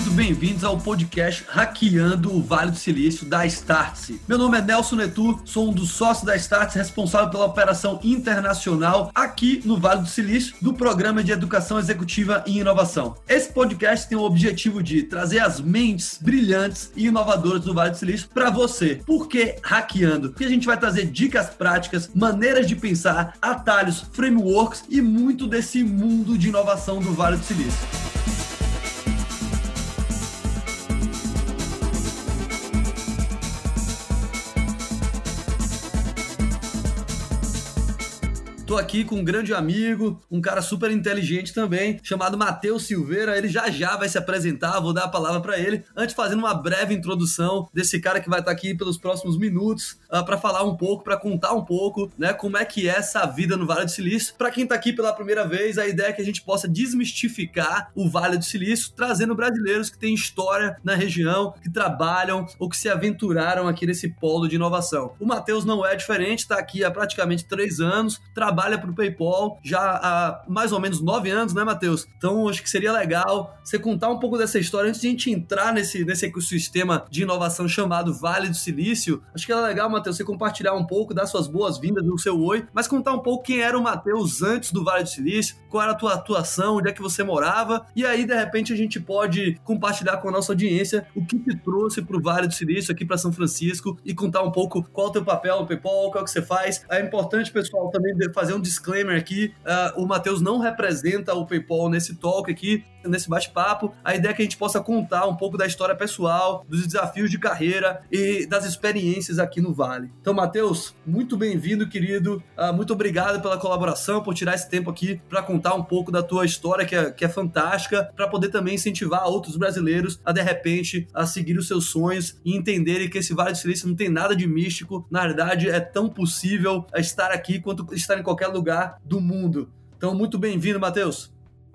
muito bem-vindos ao podcast Hackeando o Vale do Silício da Startse. Meu nome é Nelson Netu, sou um dos sócios da Startse, responsável pela operação internacional aqui no Vale do Silício do Programa de Educação Executiva e Inovação. Esse podcast tem o objetivo de trazer as mentes brilhantes e inovadoras do Vale do Silício para você. Por que hackeando? Porque a gente vai trazer dicas práticas, maneiras de pensar, atalhos, frameworks e muito desse mundo de inovação do Vale do Silício. Tô aqui com um grande amigo, um cara super inteligente também, chamado Matheus Silveira. Ele já já vai se apresentar, vou dar a palavra para ele. Antes, fazendo uma breve introdução desse cara que vai estar tá aqui pelos próximos minutos uh, ah, para falar um pouco, para contar um pouco, né, como é que é essa vida no Vale do Silício. Para quem tá aqui pela primeira vez, a ideia é que a gente possa desmistificar o Vale do Silício, trazendo brasileiros que têm história na região, que trabalham ou que se aventuraram aqui nesse polo de inovação. O Matheus não é diferente, está aqui há praticamente três anos, trabalha para o PayPal já há mais ou menos nove anos, né, Matheus? Então acho que seria legal você contar um pouco dessa história antes de a gente entrar nesse, nesse ecossistema de inovação chamado Vale do Silício. Acho que era legal, Matheus, você compartilhar um pouco, das suas boas-vindas, do seu oi, mas contar um pouco quem era o Matheus antes do Vale do Silício, qual era a tua atuação, onde é que você morava, e aí, de repente, a gente pode compartilhar com a nossa audiência o que te trouxe para o Vale do Silício, aqui para São Francisco, e contar um pouco qual é o teu papel no PayPal, qual é o que você faz. É importante, pessoal, também fazer fazer um disclaimer aqui: uh, o Matheus não representa o PayPal nesse talk aqui, nesse bate-papo. A ideia é que a gente possa contar um pouco da história pessoal, dos desafios de carreira e das experiências aqui no Vale. Então, Matheus, muito bem-vindo, querido. Uh, muito obrigado pela colaboração, por tirar esse tempo aqui para contar um pouco da tua história, que é, que é fantástica, para poder também incentivar outros brasileiros a, de repente, a seguir os seus sonhos e entenderem que esse Vale do Silício não tem nada de místico. Na verdade, é tão possível estar aqui quanto estar em qualquer lugar do mundo. Então, muito bem-vindo, Matheus.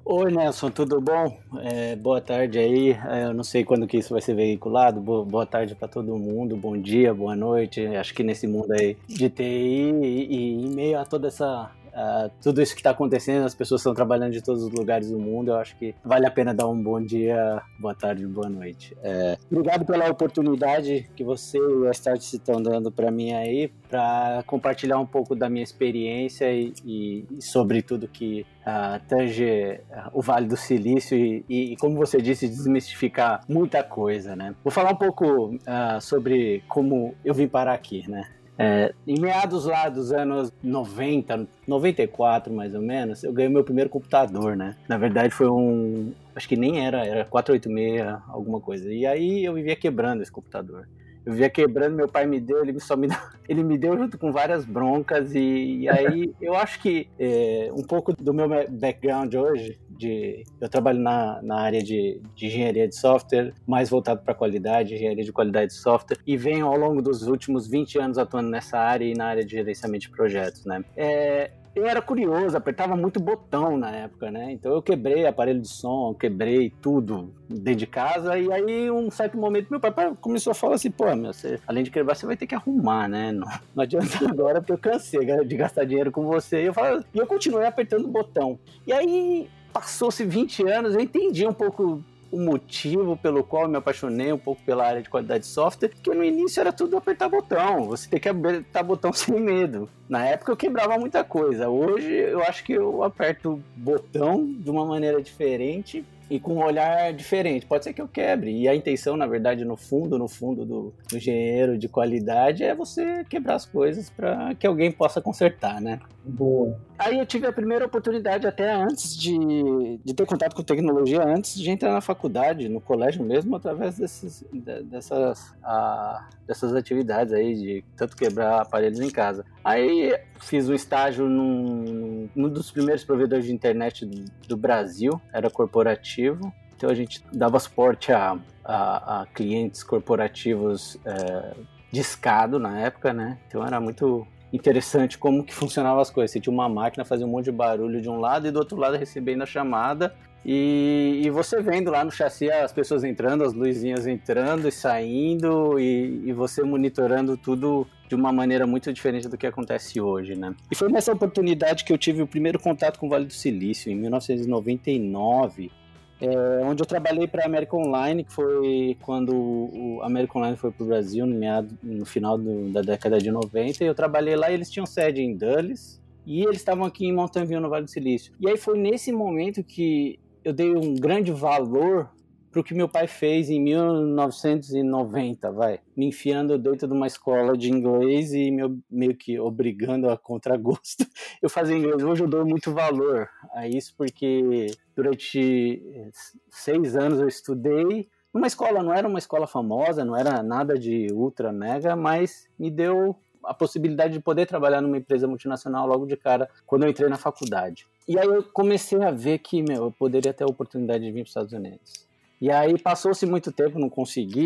Oi, Nelson, tudo bom? É, boa tarde aí. É, eu não sei quando que isso vai ser veiculado. Boa, tarde para todo mundo. Bom dia, boa noite. Acho que nesse mundo aí de TI e, e em meio a toda essa Uh, tudo isso que está acontecendo, as pessoas estão trabalhando de todos os lugares do mundo. Eu acho que vale a pena dar um bom dia, boa tarde, boa noite. É, obrigado pela oportunidade que você e a Start estão dando para mim aí, para compartilhar um pouco da minha experiência e, e, e sobre tudo que uh, tange uh, o Vale do Silício e, e, como você disse, desmistificar muita coisa, né? Vou falar um pouco sobre como eu vim parar aqui, né? É, em meados lá dos anos 90, 94 mais ou menos, eu ganhei meu primeiro computador, né? Na verdade foi um, acho que nem era, era 486 alguma coisa. E aí eu vivia quebrando esse computador eu via quebrando, meu pai me deu, ele só me deu, ele me deu junto com várias broncas e, e aí eu acho que é, um pouco do meu background hoje, de eu trabalho na, na área de, de engenharia de software, mais voltado para qualidade, engenharia de qualidade de software, e venho ao longo dos últimos 20 anos atuando nessa área e na área de gerenciamento de projetos, né? É, eu era curioso, apertava muito botão na época, né? Então eu quebrei aparelho de som, quebrei tudo dentro de casa. E aí, um certo momento, meu pai começou a falar assim: pô, meu, você, além de quebrar, você vai ter que arrumar, né? Não, não adianta agora, porque eu cansei de gastar dinheiro com você. E eu, falo, e eu continuei apertando botão. E aí, passou-se 20 anos, eu entendi um pouco o motivo pelo qual eu me apaixonei um pouco pela área de qualidade de software, que no início era tudo apertar botão, você tem que apertar botão sem medo. Na época eu quebrava muita coisa, hoje eu acho que eu aperto botão de uma maneira diferente e com um olhar diferente. Pode ser que eu quebre. E a intenção, na verdade, no fundo, no fundo do, do engenheiro de qualidade é você quebrar as coisas para que alguém possa consertar, né? Boa. Aí eu tive a primeira oportunidade até antes de, de ter contato com tecnologia, antes de entrar na faculdade, no colégio mesmo, através desses, dessas, a, dessas atividades aí, de tanto quebrar aparelhos em casa. Aí fiz um estágio num, num dos primeiros provedores de internet do, do Brasil, era corporativo, então a gente dava suporte a, a, a clientes corporativos é, de escado na época, né? Então era muito interessante como que funcionava as coisas. Você tinha uma máquina fazia um monte de barulho de um lado e do outro lado recebendo a chamada. E, e você vendo lá no chassi as pessoas entrando, as luzinhas entrando e saindo, e, e você monitorando tudo de uma maneira muito diferente do que acontece hoje, né? E foi nessa oportunidade que eu tive o primeiro contato com o Vale do Silício, em 1999. É, onde eu trabalhei para a América Online, que foi quando o América Online foi para o Brasil, no, meado, no final do, da década de 90. E eu trabalhei lá e eles tinham sede em Dulles. E eles estavam aqui em Mountain View, no Vale do Silício. E aí foi nesse momento que eu dei um grande valor para o que meu pai fez em 1990, vai, me enfiando dentro de uma escola de inglês e me, meio que obrigando a contragosto eu fazer inglês. Hoje eu dou muito valor a isso porque durante seis anos eu estudei numa escola, não era uma escola famosa, não era nada de ultra mega, mas me deu a possibilidade de poder trabalhar numa empresa multinacional logo de cara quando eu entrei na faculdade. E aí eu comecei a ver que, meu, eu poderia ter a oportunidade de vir para os Estados Unidos. E aí passou-se muito tempo, não consegui.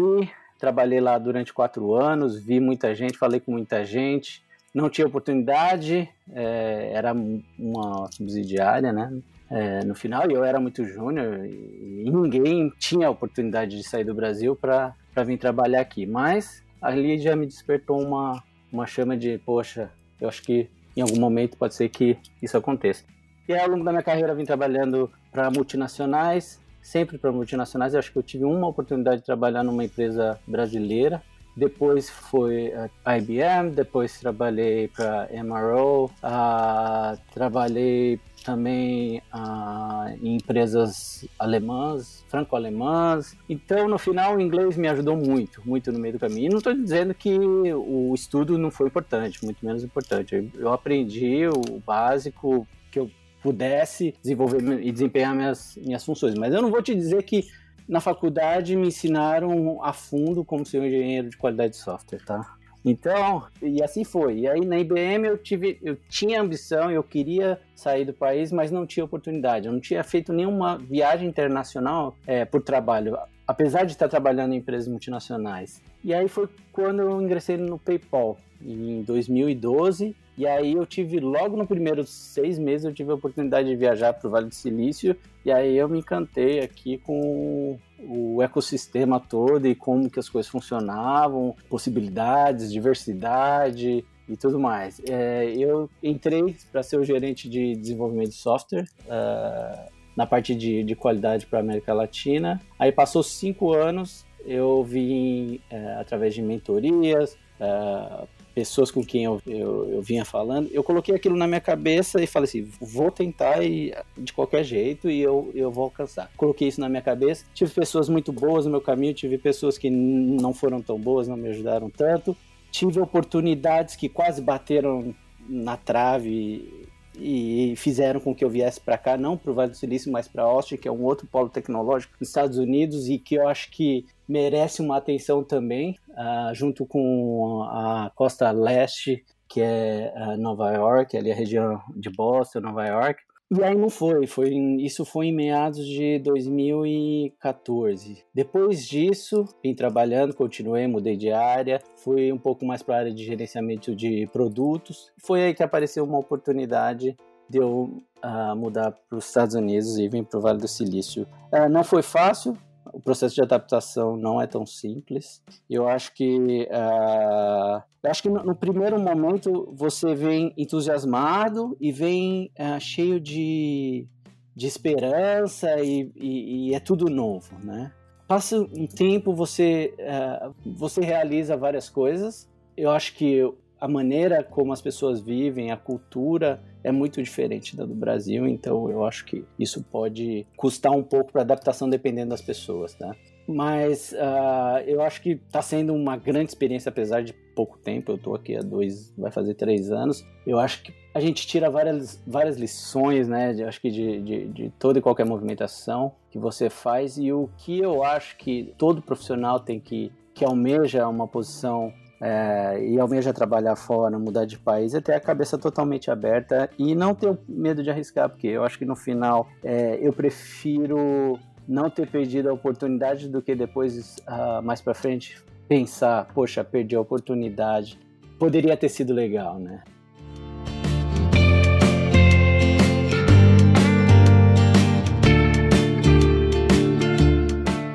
Trabalhei lá durante quatro anos, vi muita gente, falei com muita gente. Não tinha oportunidade, é, era uma subsidiária, né? É, no final, e eu era muito júnior e ninguém tinha oportunidade de sair do Brasil para vir trabalhar aqui. Mas ali já me despertou uma, uma chama de, poxa, eu acho que em algum momento pode ser que isso aconteça. E ao longo da minha carreira vim trabalhando para multinacionais, sempre para multinacionais. Eu acho que eu tive uma oportunidade de trabalhar numa empresa brasileira. Depois foi a IBM, depois trabalhei para MRO, uh, ah, trabalhei também uh, em empresas alemãs, franco-alemãs. Então, no final, o inglês me ajudou muito, muito no meio do caminho. E não estou dizendo que o estudo não foi importante, muito menos importante. Eu aprendi o básico que eu pudesse desenvolver e desempenhar minhas, minhas funções. Mas eu não vou te dizer que na faculdade me ensinaram a fundo como ser um engenheiro de qualidade de software, tá? Então, e assim foi. E aí na IBM eu tive, eu tinha ambição, eu queria sair do país, mas não tinha oportunidade. Eu não tinha feito nenhuma viagem internacional é, por trabalho, apesar de estar trabalhando em empresas multinacionais. E aí foi quando eu ingressei no PayPal em 2012 e aí eu tive, logo no primeiro seis meses, eu tive a oportunidade de viajar para o Vale do Silício. E aí eu me encantei aqui com o ecossistema todo e como que as coisas funcionavam, possibilidades, diversidade e tudo mais. É, eu entrei para ser o gerente de desenvolvimento de software. Uh, na parte de, de qualidade para a América Latina. Aí passou cinco anos, eu vim é, através de mentorias, uh, pessoas com quem eu, eu, eu, vinha falando, eu coloquei aquilo na minha cabeça e falei assim, vou tentar e, de qualquer jeito e eu, eu vou alcançar. Coloquei isso na minha cabeça, tive pessoas muito boas no meu caminho, tive pessoas que não foram tão boas, não me ajudaram tanto, tive oportunidades que quase bateram na trave e fizeram com que eu viesse para cá, não para o Vale do Silício, mas para Austin, que é um outro polo tecnológico nos Estados Unidos e que eu acho que merece uma atenção também, uh, junto com a costa leste, que é uh, Nova York, ali a região de Boston, Nova York. E aí não foi, foi isso foi em meados de 2014. Depois disso, vim trabalhando, continuei, mudei de área, fui um pouco mais para a área de gerenciamento de produtos. Foi aí que apareceu uma oportunidade de eu uh, mudar para os Estados Unidos e vir para o Vale do Silício. Uh, não foi fácil, o processo de adaptação não é tão simples. Eu acho que uh, eu acho que no, no, primeiro momento você vem entusiasmado e vem uh, cheio de, de esperança e, e, e, é tudo novo, né? Passa um tempo você uh, você realiza várias coisas. Eu acho que a maneira como as pessoas vivem, a cultura é muito diferente da do Brasil, então eu acho que isso pode custar um pouco para adaptação dependendo das pessoas, tá? Mas uh, eu acho que está sendo uma grande experiência, apesar de pouco tempo. Eu estou aqui há dois, vai fazer três anos. Eu acho que a gente tira várias, várias lições, né? De, acho que de, de, de toda e qualquer movimentação que você faz. E o que eu acho que todo profissional tem que, que almeja uma posição é, e almeja trabalhar fora, mudar de país, é ter a cabeça totalmente aberta e não ter medo de arriscar, porque eu acho que no final é, eu prefiro não ter perdido a oportunidade do que depois, uh, mais para frente, pensar, poxa, perdi a oportunidade. Poderia ter sido legal, né?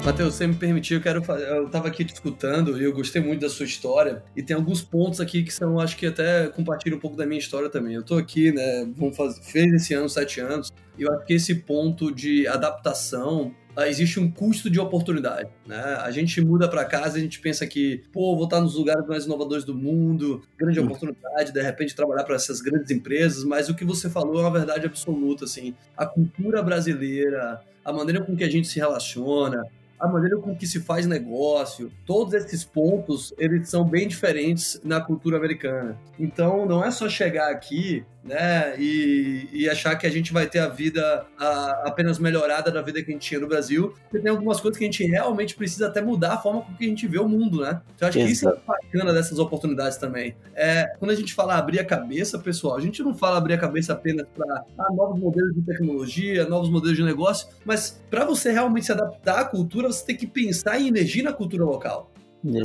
Matheus, você me permitir, eu quero fazer. Eu tava aqui te escutando e eu gostei muito da sua história. E tem alguns pontos aqui que são, acho que até compartilham um pouco da minha história também. Eu tô aqui, né? Vamos fazer, fez esse ano sete anos. E eu acho que esse ponto de adaptação ah, existe um custo de oportunidade, né? A gente muda para casa, a gente pensa que, pô, vou estar nos lugares mais inovadores do mundo, grande hum. oportunidade, de repente trabalhar para essas grandes empresas, mas o que você falou é uma verdade absoluta, assim. A cultura brasileira, a maneira com que a gente se relaciona, a maneira com que se faz negócio, todos esses pontos, eles são bem diferentes na cultura americana. Então, não é só chegar aqui né? E, e, achar que a gente vai ter a vida a, apenas melhorada da vida que a gente tinha no Brasil. Porque tem algumas coisas que a gente realmente precisa até mudar a forma com que a gente vê o mundo, né? Então, acho que isso é bacana dessas oportunidades também. É, quando a gente fala abrir a cabeça, pessoal, a gente não fala abrir a cabeça apenas para ah, novos modelos de tecnologia, novos modelos de negócio, mas para você realmente se adaptar à cultura, você tem que pensar em energia na cultura local.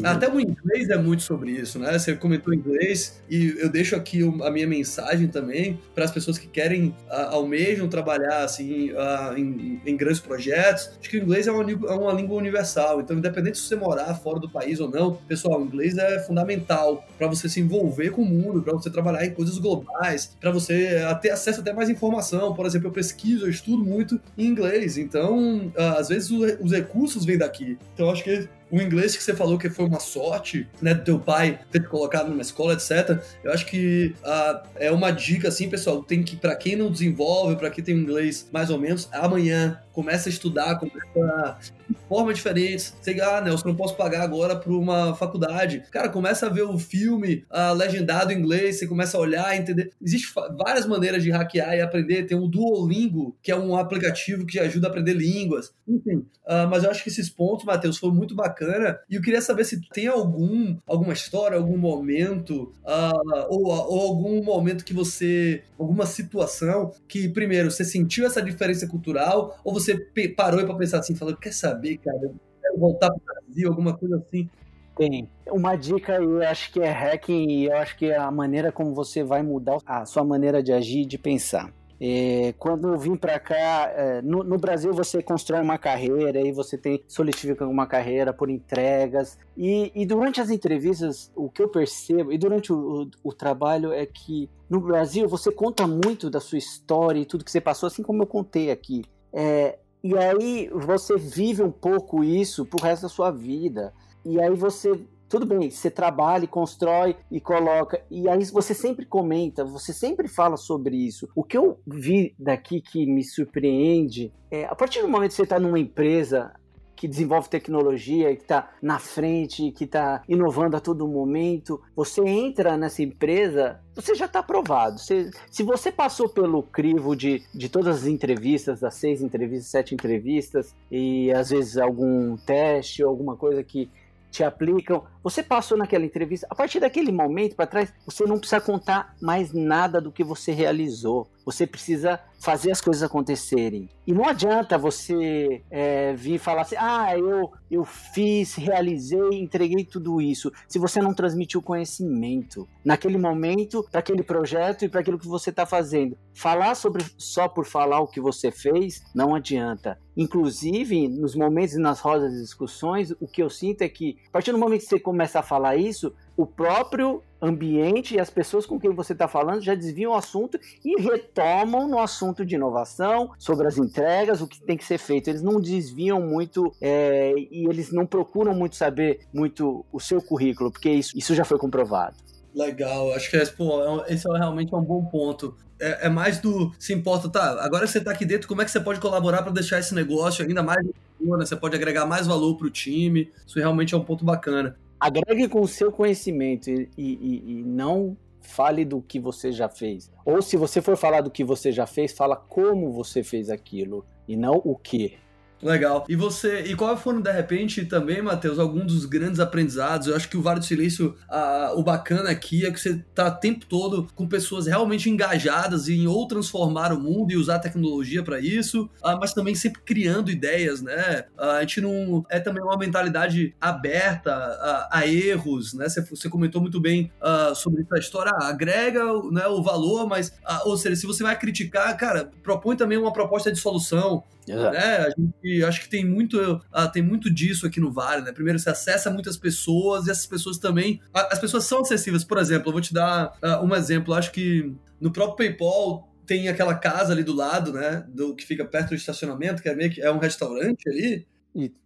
Até o inglês é muito sobre isso, né? Você comentou inglês e eu deixo aqui a minha mensagem também para as pessoas que querem, almejam trabalhar assim em, em, grandes projetos. Acho que o inglês é uma, é uma língua universal, então independente se você morar fora do país ou não, pessoal, o inglês é fundamental para você se envolver com o mundo, para você trabalhar em coisas globais, para você ter acesso até mais informação. Por exemplo, eu pesquiso, eu estudo muito em inglês, então às vezes os recursos vêm daqui. Então acho que o inglês que você falou que foi uma sorte, né, do teu pai ter te colocado numa escola, etc. Eu acho que uh, é uma dica, assim, pessoal, tem que, para quem não desenvolve, para quem tem inglês mais ou menos, amanhã começa a estudar, começa de forma diferente. Sei ah, Nelson, não posso pagar agora para uma faculdade. Cara, começa a ver o filme uh, legendado em inglês, você começa a olhar, entender. Existem várias maneiras de hackear e aprender. Tem o Duolingo, que é um aplicativo que ajuda a aprender línguas. Enfim, uh, mas eu acho que esses pontos, Matheus, foram muito bacana. E eu queria saber se tem algum, alguma história, algum momento, uh, ou, ou algum momento que você, alguma situação que, primeiro, você sentiu essa diferença cultural, ou você parou para pensar assim, falou, quer saber, cara, eu quero voltar pro Brasil, alguma coisa assim? Tem. Uma dica, eu acho que é hacking e eu acho que é a maneira como você vai mudar a sua maneira de agir e de pensar. É, quando eu vim para cá, é, no, no, Brasil você constrói uma carreira e você tem solidifica uma carreira por entregas e, e, durante as entrevistas o que eu percebo e durante o, o, o, trabalho é que no Brasil você conta muito da sua história e tudo que você passou, assim como eu contei aqui. É, e aí você vive um pouco isso pro resto da sua vida. E aí você. Tudo bem, você trabalha, constrói e coloca. E aí você sempre comenta, você sempre fala sobre isso. O que eu vi daqui que me surpreende é a partir do momento que você está numa empresa que desenvolve tecnologia, que está na frente, que está inovando a todo momento. Você entra nessa empresa, você já está aprovado. Você, se você passou pelo crivo de, de todas as entrevistas, das seis entrevistas, sete entrevistas, e às vezes algum teste ou alguma coisa que te aplicam. Você passou naquela entrevista, a partir daquele momento para trás, você não precisa contar mais nada do que você realizou. Você precisa fazer as coisas acontecerem. E não adianta você é, vir falar assim: ah, eu, eu fiz, realizei, entreguei tudo isso, se você não transmitiu conhecimento naquele momento, para aquele projeto e para aquilo que você está fazendo. Falar sobre só por falar o que você fez não adianta. Inclusive, nos momentos e nas rodas de discussões, o que eu sinto é que, a partir do momento que você começa a falar isso, o próprio ambiente e as pessoas com quem você está falando já desviam o assunto e retomam no assunto de inovação, sobre as entregas, o que tem que ser feito. Eles não desviam muito é, e eles não procuram muito saber muito o seu currículo, porque isso, isso já foi comprovado. Legal, acho que esse, pô, é esse é realmente um bom ponto. É, é, mais do se importa, tá? Agora que você está aqui dentro, como é que você pode colaborar para deixar esse negócio ainda mais né? Você pode agregar mais valor para o time. Isso realmente é um ponto bacana agregue com o seu conhecimento e, e, e, não fale do que você já fez. Ou se você for falar do que você já fez, fala como você fez aquilo e não o que. Legal. E você, e qual foram de repente também, Matheus, alguns dos grandes aprendizados? Eu acho que o Vale do Silício, a, o bacana aqui é que você tá o tempo todo com pessoas realmente engajadas em ou transformar o mundo e usar a tecnologia para isso, ah, mas também sempre criando ideias, né? Ah, a gente não é também uma mentalidade aberta a, a erros, né? Você, você, comentou muito bem ah, sobre essa história, agrega né, o valor, mas, ou seja, se você vai criticar, cara, propõe também uma proposta de solução. Exato. Né? A gente acho que tem muito, uh, tem muito disso aqui no Vale, né? Primeiro, você acessa muitas pessoas e essas pessoas também. As pessoas são acessíveis. Por exemplo, eu vou te dar uh, um exemplo. Acho que no próprio PayPal tem aquela casa ali do lado, né? Do que fica perto do estacionamento, que é meio que é um restaurante ali.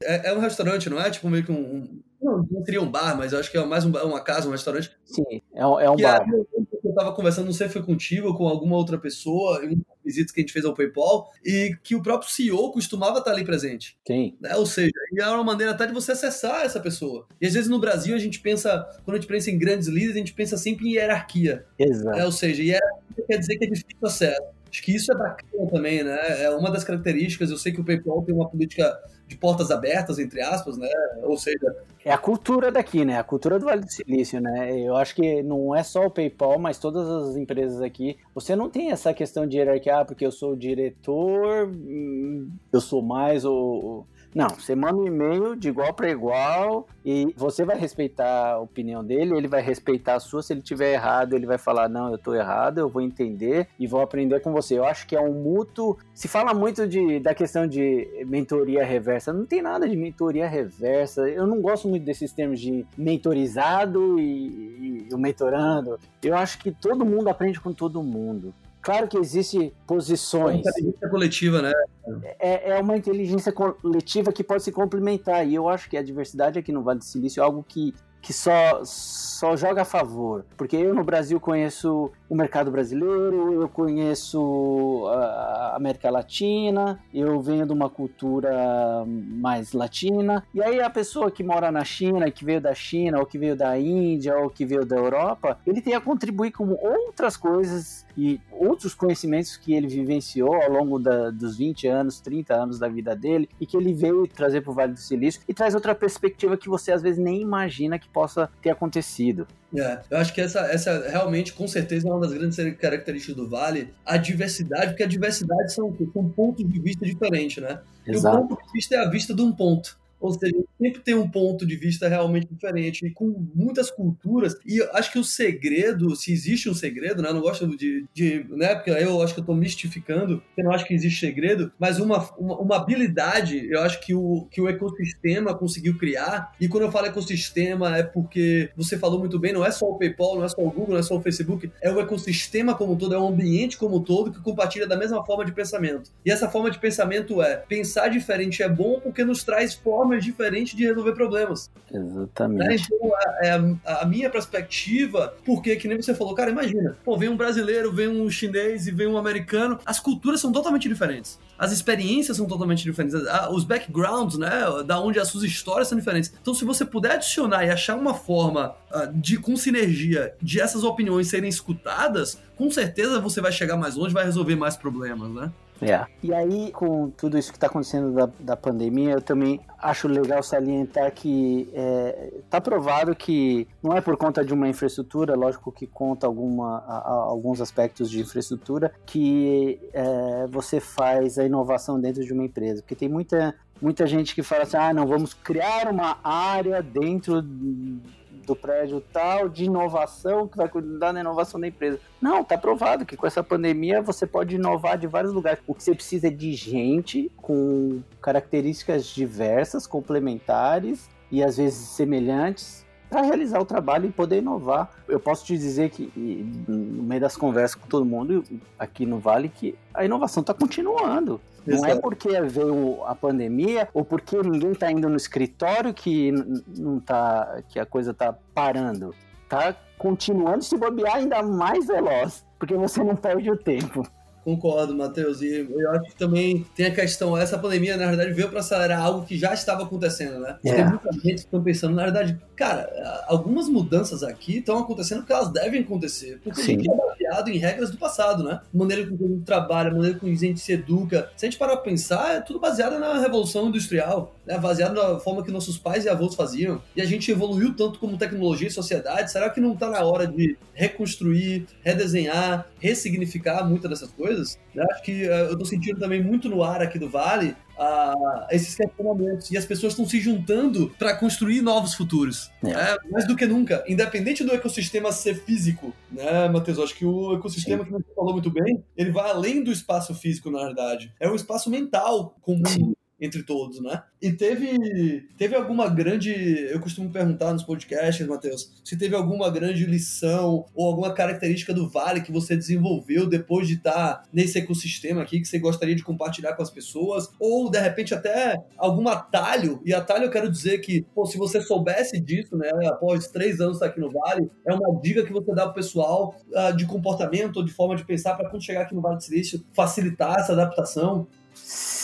É, é, um restaurante, não é? Tipo meio que um, um. não, não seria um bar, mas eu acho que é mais um, uma casa, um restaurante. Sim, é um, é um bar. eu tava conversando, não sei se foi contigo ou com alguma outra pessoa, em visitas que a gente fez ao PayPal, e que o próprio CEO costumava estar ali presente. Sim. Né? Ou seja, e é uma maneira até de você acessar essa pessoa. E às vezes no Brasil a gente pensa, quando a gente pensa em grandes líderes, a gente pensa sempre em hierarquia. Exato. Né? Ou seja, hierarquia quer dizer que é difícil acesso. Acho que isso é bacana também, né? É uma das características. Eu sei que o PayPal tem uma política de portas abertas, entre aspas, né? Ou seja. É a cultura daqui, né? A cultura do Vale do Silício, né? Eu acho que não é só o PayPal, mas todas as empresas aqui. Você não tem essa questão de hierarquia, ah, porque eu sou o diretor, hum, eu sou mais o não, você manda um e-mail de igual para igual e você vai respeitar a opinião dele, ele vai respeitar a sua. Se ele tiver errado, ele vai falar: Não, eu tô errado, eu vou entender e vou aprender com você. Eu acho que é um mútuo. Se fala muito de, da questão de mentoria reversa, não tem nada de mentoria reversa. Eu não gosto muito desses termos de mentorizado e, e o mentorando. Eu acho que todo mundo aprende com todo mundo. Claro que existe posições. É uma inteligência coletiva, né? É, é uma inteligência coletiva que pode se complementar. E eu acho que a diversidade aqui no Vale do Silício é algo que que só, só joga a favor. Porque eu no Brasil conheço o mercado brasileiro, eu conheço a América Latina, eu venho de uma cultura mais latina. E aí a pessoa que mora na China, que veio da China, ou que veio da Índia, ou que veio da Europa, ele tem a contribuir com outras coisas e outros conhecimentos que ele vivenciou ao longo da, dos 20 anos, 30 anos da vida dele e que ele veio trazer para o Vale do Silício e traz outra perspectiva que você às vezes nem imagina que possa ter acontecido. É, eu acho que essa, essa realmente, com certeza, é uma das grandes características do Vale, a diversidade, porque a diversidade são, são pontos de vista diferentes, né? Exato. E o ponto de vista é a vista de um ponto. Ou seja, sempre tem um ponto de vista realmente diferente, e com muitas culturas. E acho que o segredo, se existe um segredo, né? Eu não gosto de. de né? Porque eu acho que eu estou mistificando, eu não acho que existe segredo, mas uma, uma, uma, habilidade, eu acho que o, que o ecossistema conseguiu criar. E quando eu falo ecossistema, é porque você falou muito bem, não é só o PayPal, não é só o Google, não é só o Facebook, é o ecossistema como um todo, é o ambiente como um todo que compartilha da mesma forma de pensamento. E essa forma de pensamento é pensar diferente é bom porque nos traz formas formas diferentes de resolver problemas. Exatamente. Né? Então, a, é a, a, minha perspectiva, porque, que nem você falou, cara, imagina, pô, vem um brasileiro, vem um chinês e vem um americano, as culturas são totalmente diferentes. As experiências são totalmente diferentes. Os backgrounds, né, da onde as suas histórias são diferentes. Então, se você puder adicionar e achar uma forma uh, de, com sinergia, de essas opiniões serem escutadas, com certeza você vai chegar mais longe, vai resolver mais problemas, né? É. E aí, com tudo isso que está acontecendo da, da pandemia, eu também acho legal salientar que está é, tá provado que não é por conta de uma infraestrutura, lógico que conta alguma, a, a, alguns aspectos de infraestrutura, que é, você faz a inovação dentro de uma empresa. Porque tem muita, muita gente que fala assim: ah, não, vamos criar uma área dentro do prédio tal de inovação que vai cuidar da inovação da empresa. Não, está provado que com essa pandemia você pode inovar de vários lugares. O que você precisa é de gente com características diversas, complementares e às vezes semelhantes para realizar o trabalho e poder inovar. Eu posso te dizer que, no meio das conversas com todo mundo aqui no Vale, que a inovação está continuando. Não é porque veio a pandemia ou porque ninguém está indo no escritório que não tá, que a coisa está parando. Tá continuando se bobear ainda mais veloz, porque você não perde o tempo. Concordo, Matheus. E eu acho que também tem a questão, essa pandemia, na verdade, veio para acelerar algo que já estava acontecendo, né? É. Tem muita gente que estão pensando, na verdade, cara, algumas mudanças aqui estão acontecendo porque elas devem acontecer. Porque Sim. a gente é baseado em regras do passado, né? Maneira como a gente trabalha, maneira como a gente se educa. Se a gente parar pra pensar, é tudo baseado na Revolução Industrial, né? baseado na forma que nossos pais e avós faziam. E a gente evoluiu tanto como tecnologia e sociedade. Será que não está na hora de reconstruir, redesenhar, ressignificar muitas dessas coisas? Coisas. Né? Acho que uh, eu estou sentindo também muito no ar aqui do Vale uh, esses questionamentos. E as pessoas estão se juntando para construir novos futuros. É. Né? Mais do que nunca. Independente do ecossistema ser físico, né, Matheus? Acho que o ecossistema Sim. que você falou muito bem, ele vai além do espaço físico, na verdade. É um espaço mental comum. Sim entre todos, né? E teve, teve alguma grande. Eu costumo perguntar nos podcasts, Matheus, se teve alguma grande lição ou alguma característica do Vale que você desenvolveu depois de estar nesse ecossistema aqui que você gostaria de compartilhar com as pessoas, ou de repente até algum atalho. E atalho eu quero dizer que, pô, se você soubesse disso, né, após três anos estar aqui no Vale, é uma dica que você dá pro pessoal uh, de comportamento ou de forma de pensar para quando chegar aqui no Vale do Silício facilitar essa adaptação. Sim,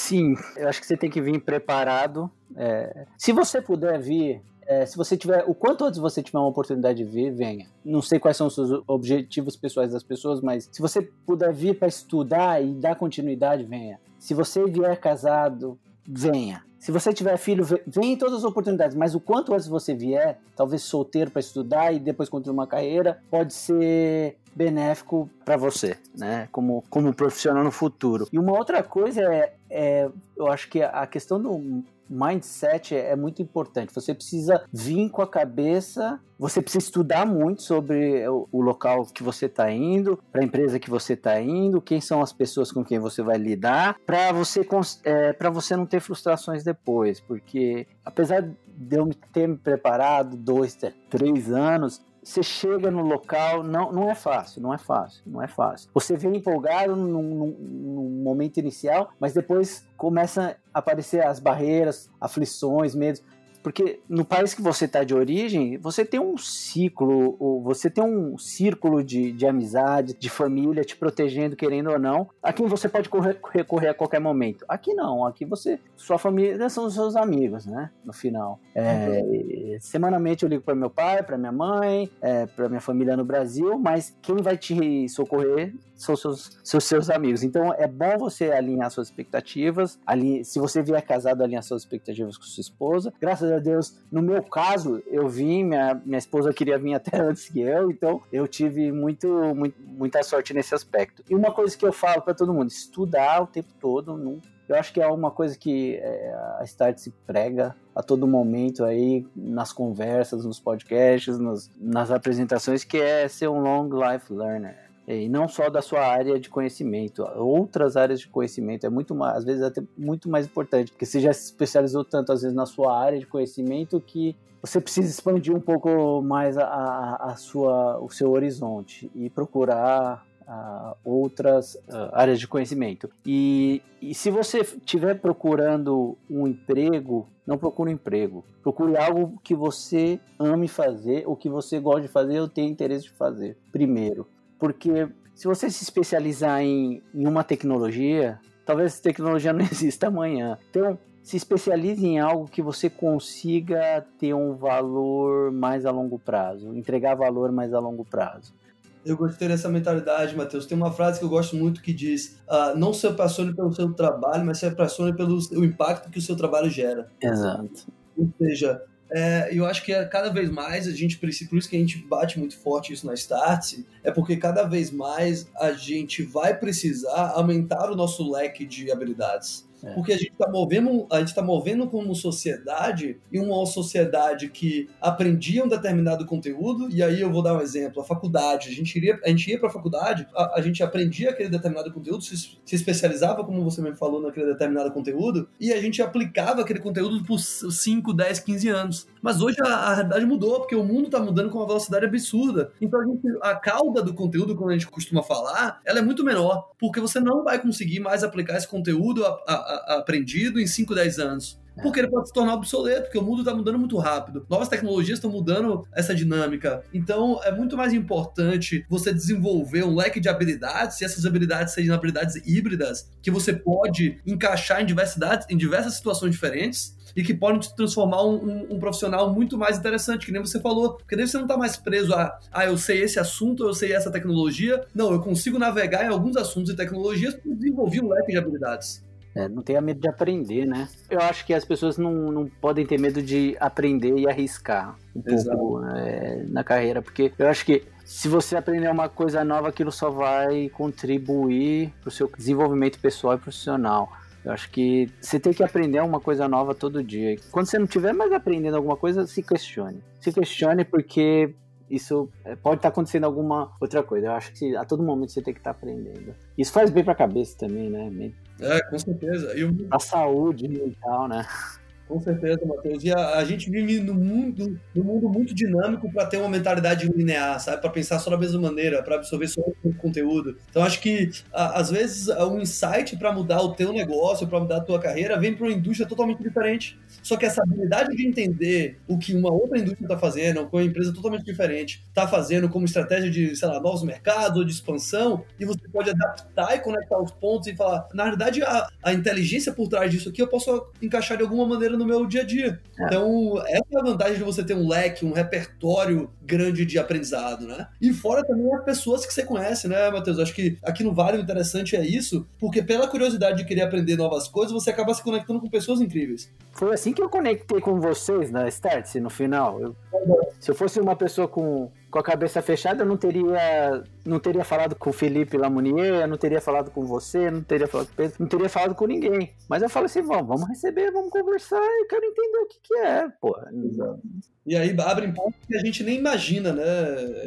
eu acho que você tem que vir preparado. É, se você puder vir, é, se você tiver, o quanto antes você tiver uma oportunidade de vir, venha. Não sei quais são os seus objetivos pessoais das pessoas, mas se você puder vir para estudar e dar continuidade, venha. Se você vier casado, venha. Se você tiver filho, vem em todas as oportunidades, mas o quanto antes você vier, talvez solteiro para estudar e depois construir uma carreira, pode ser benéfico para você, né? Como, como profissional no futuro. E uma outra coisa é, é eu acho que a questão do mindset é muito importante. Você precisa vir com a cabeça, você precisa estudar muito sobre o, o local que você está indo, para a empresa que você está indo, quem são as pessoas com quem você vai lidar, para você é, para você não ter frustrações depois, porque apesar de eu ter me preparado dois, três anos, você chega no local, não, não é fácil, não é fácil, não é fácil. Você vem empolgado num, momento inicial, mas depois começa a aparecer as barreiras, aflições, medos. Porque no país que você está de origem, você tem um ciclo, você tem um círculo de, de amizade, de família te protegendo, querendo ou não, a quem você pode correr, recorrer a qualquer momento. Aqui não, aqui você, sua família são os seus amigos, né? No final. É, uhum. Semanalmente eu ligo para meu pai, para minha mãe, é, para minha família no Brasil, mas quem vai te socorrer são seus, seus, seus amigos. Então é bom você alinhar suas expectativas. Ali, se você vier casado, alinhar suas expectativas com sua esposa. Graças a Deus, no meu caso, eu vim, minha, minha esposa queria vir até antes que eu, então eu tive muito, muito muita sorte nesse aspecto. E uma coisa que eu falo para todo mundo: estudar o tempo todo, não eu acho que é uma coisa que é, a Start se prega a todo momento aí nas conversas, nos podcasts, nos, nas apresentações, que é ser um long life learner e não só da sua área de conhecimento, outras áreas de conhecimento é muito mais, às vezes até muito mais importante, porque você já se especializou tanto às vezes na sua área de conhecimento que você precisa expandir um pouco mais a, a sua, o seu horizonte e procurar outras uh, áreas de conhecimento. E, e se você estiver procurando um emprego, não procure um emprego. Procure algo que você ame fazer, ou que você gosta de fazer ou tenha interesse de fazer, primeiro. Porque se você se especializar em, em uma tecnologia, talvez essa tecnologia não exista amanhã. Então, se especialize em algo que você consiga ter um valor mais a longo prazo, entregar valor mais a longo prazo. Eu gostei dessa mentalidade, Matheus. Tem uma frase que eu gosto muito que diz: uh, não se apaixone pelo seu trabalho, mas se apaixone pelo o impacto que o seu trabalho gera. Exato. Ou seja, é, eu acho que é, cada vez mais a gente precisa, por isso que a gente bate muito forte isso na Start, é porque cada vez mais a gente vai precisar aumentar o nosso leque de habilidades. É. Porque a gente está movendo, a gente tá movendo como sociedade e uma sociedade que aprendia um determinado conteúdo, e aí eu vou dar um exemplo, a faculdade, a gente iria, a gente ia para a faculdade, a gente aprendia aquele determinado conteúdo, se, se especializava, como você me falou, naquele determinado conteúdo, e a gente aplicava aquele conteúdo por 5, 10, 15 anos. Mas hoje a, a realidade mudou, porque o mundo está mudando com uma velocidade absurda. Então a, gente, a cauda do conteúdo, como a gente costuma falar, ela é muito menor, porque você não vai conseguir mais aplicar esse conteúdo a, a, aprendido em 5, 10 anos é. porque ele pode se tornar obsoleto, porque o mundo está mudando muito rápido. Novas tecnologias estão mudando essa dinâmica. Então, é muito mais importante você desenvolver um leque de habilidades, e essas habilidades sejam habilidades híbridas, que você pode encaixar em diversidades, em diversas situações diferentes, e que podem te transformar um, um, um, profissional muito mais interessante, que nem você falou. Porque daí você não está mais preso a, ah, eu sei esse assunto, eu sei essa tecnologia. Não, eu consigo navegar em alguns assuntos e tecnologias porque desenvolvi um leque de habilidades. É, não tenha medo de aprender, né? Eu acho que as pessoas não, não podem ter medo de aprender e arriscar um Exato. pouco é, na carreira, porque eu acho que se você aprender uma coisa nova, aquilo só vai contribuir para o seu desenvolvimento pessoal e profissional. Eu acho que você tem que aprender uma coisa nova todo dia. Quando você não estiver mais aprendendo alguma coisa, se questione. Se questione porque isso é, pode estar acontecendo alguma outra coisa. Eu acho que a todo momento você tem que estar aprendendo. Isso faz bem para a cabeça também, né? É, com certeza. E A saúde mental, né? Com certeza, Matheus. E a, a, gente vive no mundo, no mundo muito dinâmico para ter uma mentalidade linear, sabe? Para pensar só da mesma maneira, para absorver só o conteúdo. Então, acho que a, às vezes um insight para mudar o teu negócio, para mudar a tua carreira, vem para uma indústria totalmente diferente. Só que essa habilidade de entender o que uma outra indústria está fazendo, com uma empresa totalmente diferente, está fazendo como estratégia de, sei lá, novos mercados ou de expansão, e você pode adaptar e conectar os pontos e falar, na verdade, a, a inteligência por trás disso aqui eu posso encaixar de alguma maneira no meu dia a dia. É. Então, essa é a vantagem de você ter um leque, um repertório grande de aprendizado, né? E fora também as pessoas que você conhece, né, Matheus? Acho que aqui no Vale o interessante é isso, porque pela curiosidade de querer aprender novas coisas, você acaba se conectando com pessoas incríveis. Foi assim que eu conectei com vocês na Startse no final. Eu, se eu fosse uma pessoa com com a cabeça fechada, eu não teria, não teria falado com o Felipe Lamounier, eu não teria falado com você, não teria falado com o Pedro, não teria falado com ninguém. Mas eu falo assim, vamos, vamos receber, vamos conversar, eu quero entender o que, que é, pô. E aí abrem pontos que a gente nem imagina, né?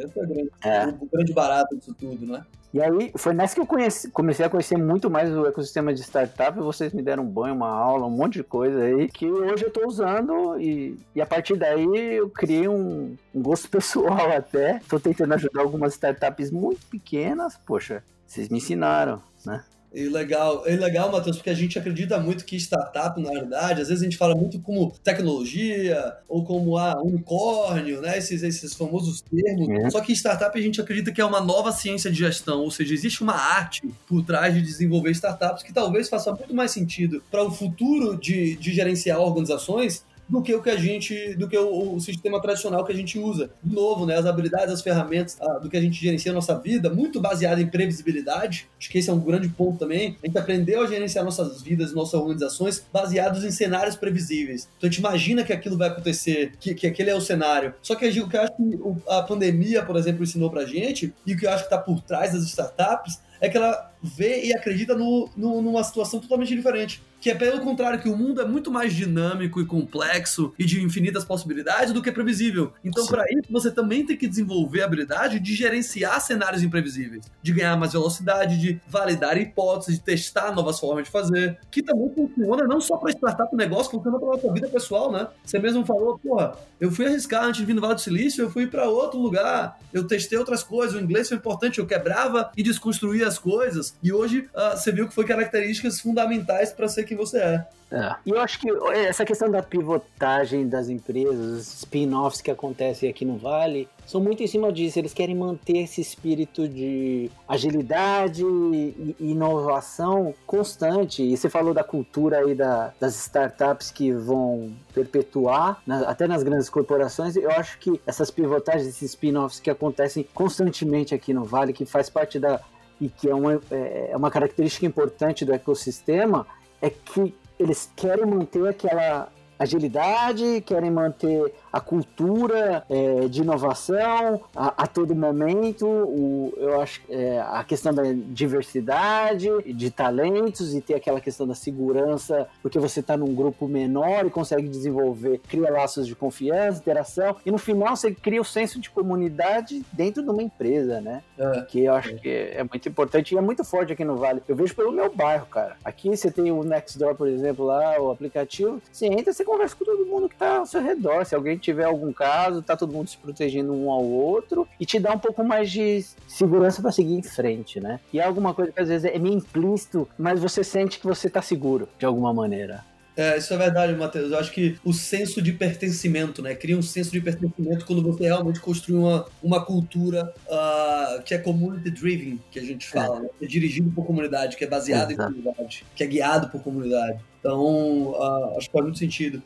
Esse é o grande, é. o grande barato disso tudo, né? E aí, foi nessa que eu conheci, comecei a conhecer muito mais o ecossistema de startup. Vocês me deram um banho, uma aula, um monte de coisa aí que hoje eu estou usando. E, e a partir daí eu criei um, um gosto pessoal até. Estou tentando ajudar algumas startups muito pequenas. Poxa, vocês me ensinaram, né? E legal, é legal, Matheus, porque a gente acredita muito que startup, na verdade, às vezes a gente fala muito como tecnologia ou como ah, unicórnio, né? Esses, esses famosos termos. É. Só que startup a gente acredita que é uma nova ciência de gestão, ou seja, existe uma arte por trás de desenvolver startups que talvez faça muito mais sentido para o futuro de, de gerenciar organizações do que o que a gente, do que o, o, sistema tradicional que a gente usa. De novo, né, as habilidades, as ferramentas a, do que a gente gerencia a nossa vida, muito baseado em previsibilidade. Acho que esse é um grande ponto também. A gente aprendeu a gerenciar nossas vidas, nossas organizações, baseados em cenários previsíveis. Então a gente imagina que aquilo vai acontecer, que, que aquele é o cenário. Só que o que eu acho que a pandemia, por exemplo, ensinou pra gente, e o que eu acho que está por trás das startups, é que ela vê e acredita no, no, numa situação totalmente diferente que é pelo contrário, que o mundo é muito mais dinâmico e complexo e de infinitas possibilidades do que previsível. Então, para isso, você também tem que desenvolver a habilidade de gerenciar cenários imprevisíveis, de ganhar mais velocidade, de validar hipóteses, de testar novas formas de fazer, que também funciona não só para startup negócio, funciona para a sua vida pessoal, né? Você mesmo falou, porra, eu fui arriscar antes de vir no Vale do Silício, eu fui para outro lugar, eu testei outras coisas, o inglês foi importante, eu quebrava e desconstruía as coisas, e hoje uh, você viu que foi características fundamentais para ser que você é. É. E eu acho que essa questão da pivotagem das empresas, spin-offs que acontecem aqui no Vale, são muito em cima disso. Eles querem manter esse espírito de agilidade e inovação constante. E você falou da cultura aí da, das startups que vão perpetuar, na, até nas grandes corporações. Eu acho que essas pivotagens, esses spin-offs que acontecem constantemente aqui no Vale, que faz parte da. e que é uma, é, é uma característica importante do ecossistema, é que eles querem manter aquela agilidade, querem manter a cultura é, de inovação a, a, todo momento, o, eu acho é, a questão da diversidade de talentos e ter aquela questão da segurança, porque você está num grupo menor e consegue desenvolver, cria laços de confiança, interação, e no final você cria o senso de comunidade dentro de uma empresa, né? É. Que eu acho que é muito importante e é muito forte aqui no Vale. Eu vejo pelo meu bairro, cara. Aqui você tem o Nextdoor, por exemplo, lá, o aplicativo, você entra, você conversa com todo mundo que está ao seu redor. Se alguém tiver algum caso, tá todo mundo se protegendo um ao outro e te dá um pouco mais de segurança para seguir em frente, né? E é alguma coisa que às vezes é meio implícito, mas você sente que você tá seguro de alguma maneira. É, isso é verdade, Matheus. Eu acho que o senso de pertencimento, né? Cria um senso de pertencimento quando você realmente construi uma, uma cultura uh, que é community driven, que a gente fala, é. Né? Que é dirigido por comunidade, que é baseado Exato. em comunidade, que é guiado por comunidade. Então, uh, acho que faz muito sentido.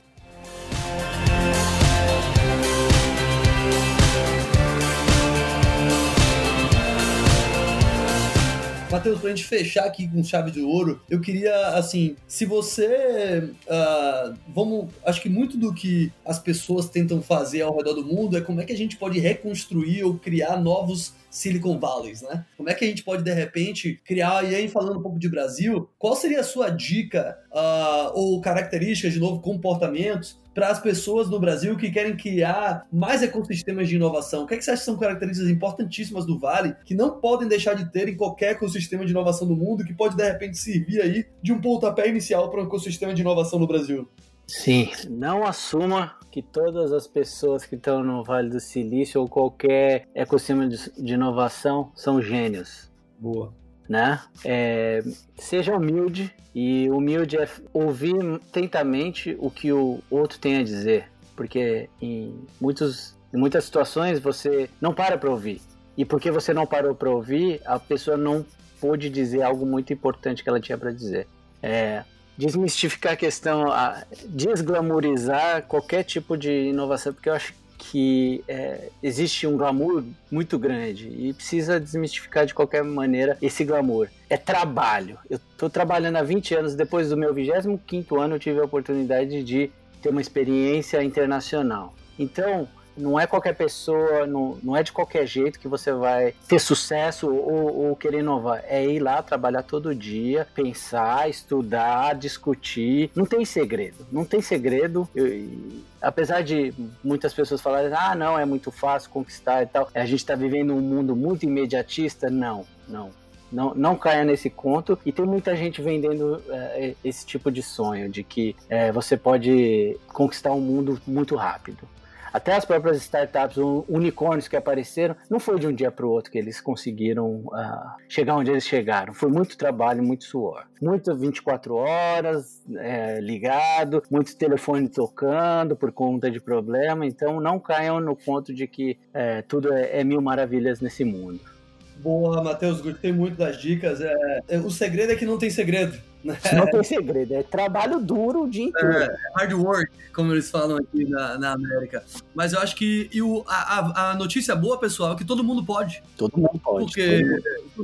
Matheus, pra gente fechar aqui com chave de ouro, eu queria, assim, se você. Uh, vamos. Acho que muito do que as pessoas tentam fazer ao redor do mundo é como é que a gente pode reconstruir ou criar novos Silicon Valleys, né? Como é que a gente pode, de repente, criar, e aí falando um pouco de Brasil, qual seria a sua dica uh, ou características, de novo, comportamentos para as pessoas no Brasil que querem criar mais ecossistemas de inovação? O que, é que você acha que são características importantíssimas do Vale que não podem deixar de ter em qualquer ecossistema de inovação do mundo, que pode de repente servir aí de um pontapé inicial para um ecossistema de inovação no Brasil? Sim, não assuma que todas as pessoas que estão no Vale do Silício ou qualquer ecossistema de, de inovação são gênios. Boa. Né? É, seja humilde e humilde é ouvir atentamente o que o outro tem a dizer, porque em, muitos, em muitas situações você não para para ouvir. E porque você não parou para ouvir, a pessoa não pôde dizer algo muito importante que ela tinha para dizer. É, desmistificar a questão, a desglamorizar qualquer tipo de inovação, porque eu acho que é, existe um glamour muito grande e precisa desmistificar de qualquer maneira esse glamour. É trabalho. Eu estou trabalhando há 20 anos, depois do meu 25 ano eu tive a oportunidade de ter uma experiência internacional. Então, não é qualquer pessoa, não, não é de qualquer jeito que você vai ter sucesso ou, ou, querer inovar. É ir lá trabalhar todo dia, pensar, estudar, discutir. Não tem segredo. Não tem segredo. Eu, apesar de muitas pessoas falarem, ah, não, é muito fácil conquistar e tal. A gente está vivendo um mundo muito imediatista. Não, não. Não, não caia nesse conto. E tem muita gente vendendo é, esse tipo de sonho, de que é, você pode conquistar um mundo muito rápido. Até as próprias startups, unicórnios que apareceram, não foi de um dia para o outro que eles conseguiram uh, chegar onde eles chegaram. Foi muito trabalho, muito suor. Muito 24 horas é, ligado, muito telefone tocando por conta de problema. Então não caiam no ponto de que é, tudo é, é mil maravilhas nesse mundo. Boa, Matheus, gostei muito das dicas. É, é, o segredo é que não tem segredo. Não tem segredo, é trabalho duro o dia inteiro. É, hard work, como eles falam aqui na, na América. Mas eu acho que e o, a, a notícia boa, pessoal, é que todo mundo pode. Todo mundo pode. Porque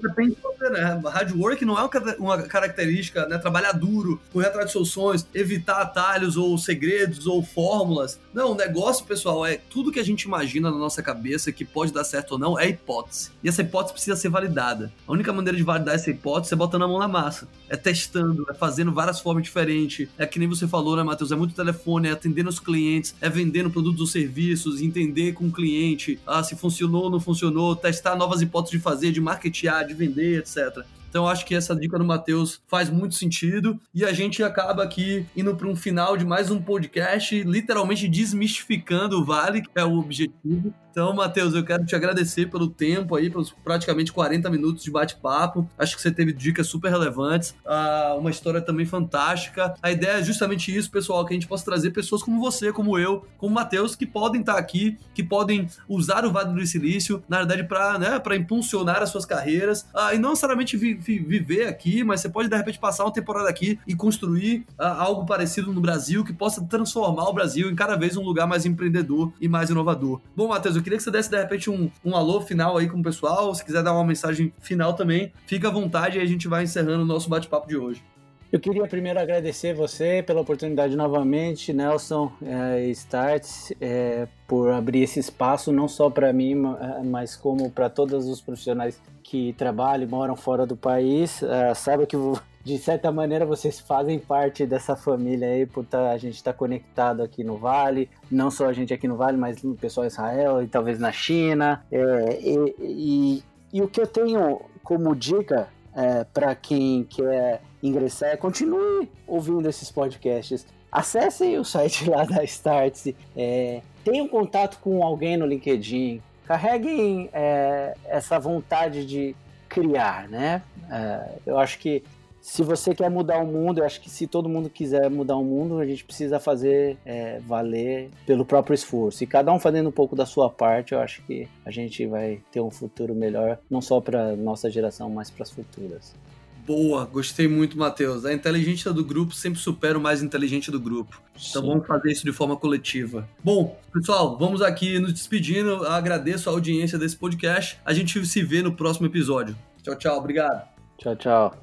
depende de você, né? Hard work não é uma característica, né? Trabalhar duro, correr atrás de soluções, evitar atalhos ou segredos ou fórmulas. Não, o negócio, pessoal, é tudo que a gente imagina na nossa cabeça que pode dar certo ou não é hipótese. E essa hipótese precisa ser validada. A única maneira de validar essa hipótese é botando a mão na massa. É testando, é fazendo várias formas diferentes. É que nem você falou, né, Matheus? É muito telefone, é atendendo os clientes, é vendendo produtos ou serviços, entender com o cliente ah, se funcionou ou não funcionou, testar novas hipóteses de fazer, de marketear, de vender, etc. Então, acho que essa dica do Matheus faz muito sentido. E a gente acaba aqui indo para um final de mais um podcast, literalmente desmistificando o Vale, que é o objetivo. Então, Matheus, eu quero te agradecer pelo tempo aí, pelos praticamente 40 minutos de bate-papo. Acho que você teve dicas super relevantes, uh, uma história também fantástica. A ideia é justamente isso, pessoal, que a gente possa trazer pessoas como você, como eu, como Matheus, que podem estar aqui, que podem usar o Vale do Silício, na verdade, para né, impulsionar as suas carreiras, uh, e não necessariamente vi vi viver aqui, mas você pode, de repente, passar uma temporada aqui e construir uh, algo parecido no Brasil, que possa transformar o Brasil em cada vez um lugar mais empreendedor e mais inovador. Bom, Matheus, eu queria que você desse de repente um, um alô final aí com o pessoal. Se quiser dar uma mensagem final também, fica à vontade e a gente vai encerrando o nosso bate-papo de hoje. Eu queria primeiro agradecer você pela oportunidade novamente, Nelson é, Starts, é, por abrir esse espaço, não só para mim, mas como para todos os profissionais que trabalham e moram fora do país. É, sabe que de certa maneira vocês fazem parte dessa família aí, por a gente estar tá conectado aqui no Vale, não só a gente aqui no Vale, mas o pessoal Israel e talvez na China. É, e, e, e, o que eu tenho como dica é, para quem quer ingressar é continue ouvindo esses podcasts. Acessem o site lá da Startse, é, tenham contato com alguém no LinkedIn, carreguem é, essa vontade de criar, né? É, eu acho que se você quer mudar o mundo, eu acho que se todo mundo quiser mudar o mundo, a gente precisa fazer é, valer pelo próprio esforço. E cada um fazendo um pouco da sua parte, eu acho que a gente vai ter um futuro melhor, não só para nossa geração, mas para as futuras. Boa, gostei muito, Matheus. A inteligência do grupo sempre supera o mais inteligente do grupo. Então Sim. vamos fazer isso de forma coletiva. Bom, pessoal, vamos aqui nos despedindo. agradeço a audiência desse podcast. A gente se vê no próximo episódio. Tchau, tchau. Obrigado. Tchau, tchau.